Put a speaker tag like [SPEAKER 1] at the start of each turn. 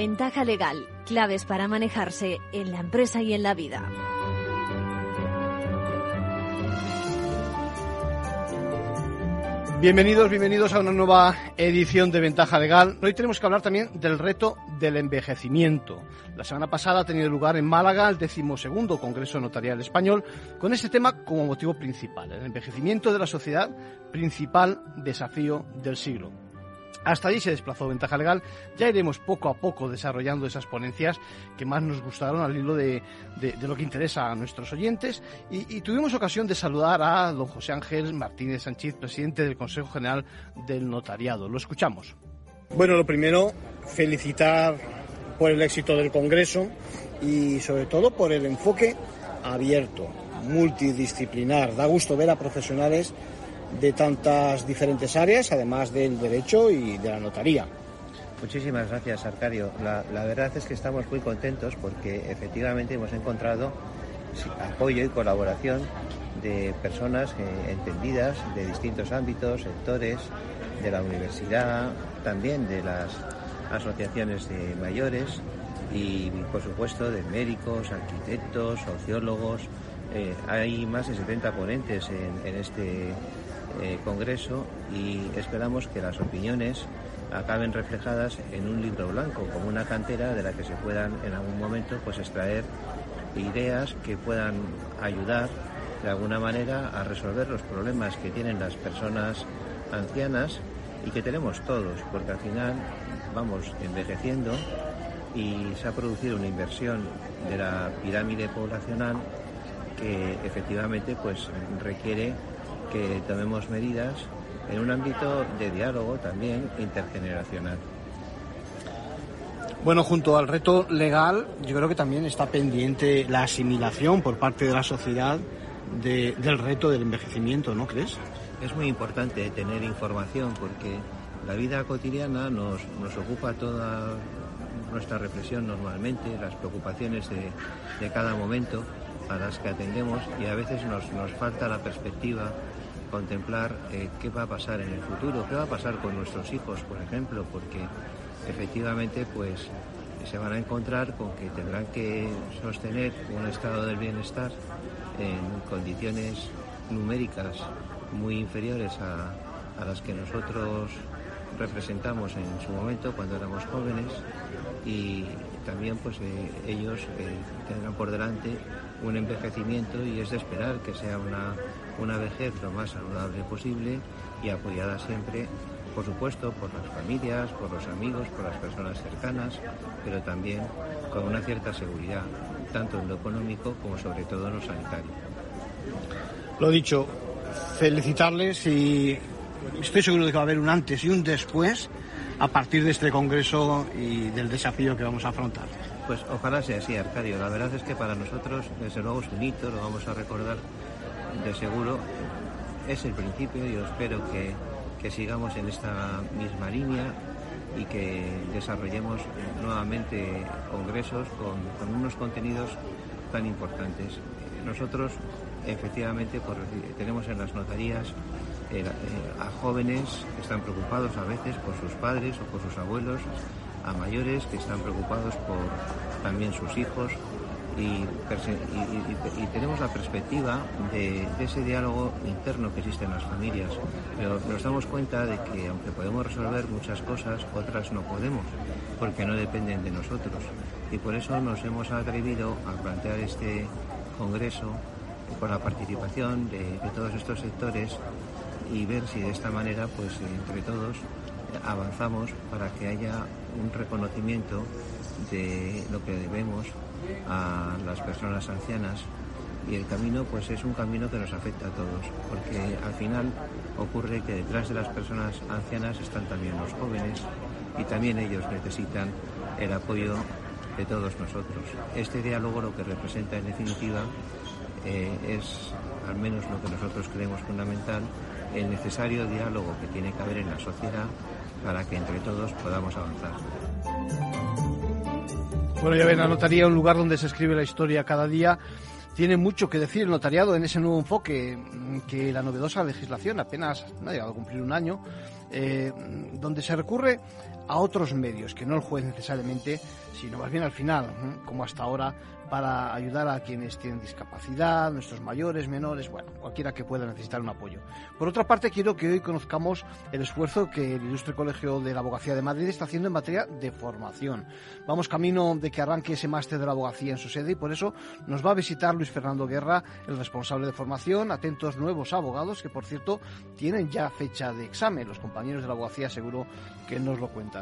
[SPEAKER 1] Ventaja legal, claves para manejarse en la empresa y en la vida.
[SPEAKER 2] Bienvenidos, bienvenidos a una nueva edición de Ventaja Legal. Hoy tenemos que hablar también del reto del envejecimiento. La semana pasada ha tenido lugar en Málaga el decimosegundo Congreso Notarial Español con este tema como motivo principal, el envejecimiento de la sociedad, principal desafío del siglo. Hasta allí se desplazó Ventaja Legal. Ya iremos poco a poco desarrollando esas ponencias que más nos gustaron al hilo de, lo que interesa a nuestros oyentes. Y, tuvimos ocasión de saludar a don José Ángel Martínez Sánchez, presidente del Consejo General del Notariado. Lo escuchamos.
[SPEAKER 3] Bueno, lo primero, felicitar por el éxito del Congreso y sobre todo por el enfoque abierto, multidisciplinar. Da gusto ver a profesionales de tantas diferentes áreas, además del derecho y de la notaría.
[SPEAKER 4] Muchísimas gracias, Arcadio. La, verdad es que estamos muy contentos porque efectivamente hemos encontrado apoyo y colaboración de personas eh, entendidas de distintos ámbitos, sectores, de la universidad, también de las asociaciones de mayores y, por supuesto, de médicos, arquitectos, sociólogos. Eh, hay más de 70 ponentes en, en este eh, Congreso y esperamos que las opiniones acaben reflejadas en un libro blanco, como una cantera de la que se puedan en algún momento pues extraer ideas que puedan ayudar de alguna manera a resolver los problemas que tienen las personas ancianas y que tenemos todos, porque al final vamos envejeciendo y se ha producido una inversión de la pirámide poblacional que efectivamente pues requiere que tomemos medidas en un ámbito de diálogo también intergeneracional.
[SPEAKER 2] Bueno, junto al reto legal, yo creo que también está pendiente la asimilación por parte de la sociedad del reto del envejecimiento, ¿no crees?
[SPEAKER 4] Es muy importante tener información porque la vida cotidiana nos, nos ocupa toda nuestra reflexión normalmente, las preocupaciones de, de, cada momento a las que atendemos y a veces nos, nos falta la perspectiva contemplar eh, qué va a pasar en el futuro, qué va a pasar con nuestros hijos, por ejemplo, porque efectivamente pues se van a encontrar con que tendrán que sostener un estado del bienestar en condiciones numéricas muy inferiores a, las que nosotros representamos en su momento cuando éramos jóvenes y también pues eh, ellos eh, tendrán por delante un envejecimiento y es de esperar que sea una, una vejez lo más saludable posible y apoyada siempre, por supuesto, por las familias, por los amigos, por las personas cercanas, pero también con una cierta seguridad, tanto en lo económico como sobre todo en lo sanitario.
[SPEAKER 2] Lo dicho, felicitarles y estoy seguro de que va a haber un antes y un después a partir de este congreso y del desafío que vamos a afrontar.
[SPEAKER 4] Pues ojalá sea así, Arcadio. La verdad es que para nosotros, desde luego, es un hito, lo vamos a recordar de seguro. Es el principio yo espero que, sigamos en esta misma línea y que desarrollemos nuevamente congresos con, unos contenidos tan importantes. Nosotros, efectivamente, tenemos en las notarías eh, a jóvenes que están preocupados a veces por sus padres o por sus abuelos a mayores que están preocupados por también sus hijos y, tenemos la perspectiva de, ese diálogo interno que existe en las familias. Pero nos damos cuenta de que aunque podemos resolver muchas cosas, otras no podemos, porque no dependen de nosotros. Y por eso nos hemos atrevido a plantear este congreso con la participación de, de todos estos sectores y ver si de esta manera, pues entre todos, avanzamos para que haya un reconocimiento de lo que debemos a las personas ancianas y el camino pues es un camino que nos afecta a todos porque al final ocurre que detrás de las personas ancianas están también los jóvenes y también ellos necesitan el apoyo de todos nosotros. Este diálogo lo que representa en definitiva eh, es al menos lo que nosotros creemos fundamental el necesario diálogo que tiene que haber en la sociedad para que entre todos podamos avanzar.
[SPEAKER 2] Bueno, ya ven, la notaría un lugar donde se escribe la historia cada día. Tiene mucho que decir el notariado en ese nuevo enfoque que la novedosa legislación apenas no ha llegado a cumplir un año eh, donde se recurre a otros medios, que no el juez necesariamente, sino más bien al final, como hasta ahora, para ayudar a quienes tienen discapacidad, nuestros mayores, menores, bueno, cualquiera que pueda necesitar un apoyo. Por otra parte, quiero que hoy conozcamos el esfuerzo que el Ilustre Colegio de la Abogacía de Madrid está haciendo en materia de formación. Vamos camino de que arranque ese máster de la abogacía en su sede y por eso nos va a visitar Luis Fernando Guerra, el responsable de formación, atentos nuevos abogados que, por cierto, tienen ya fecha de examen. Los compañeros de la abogacía seguro que nos lo cuentan.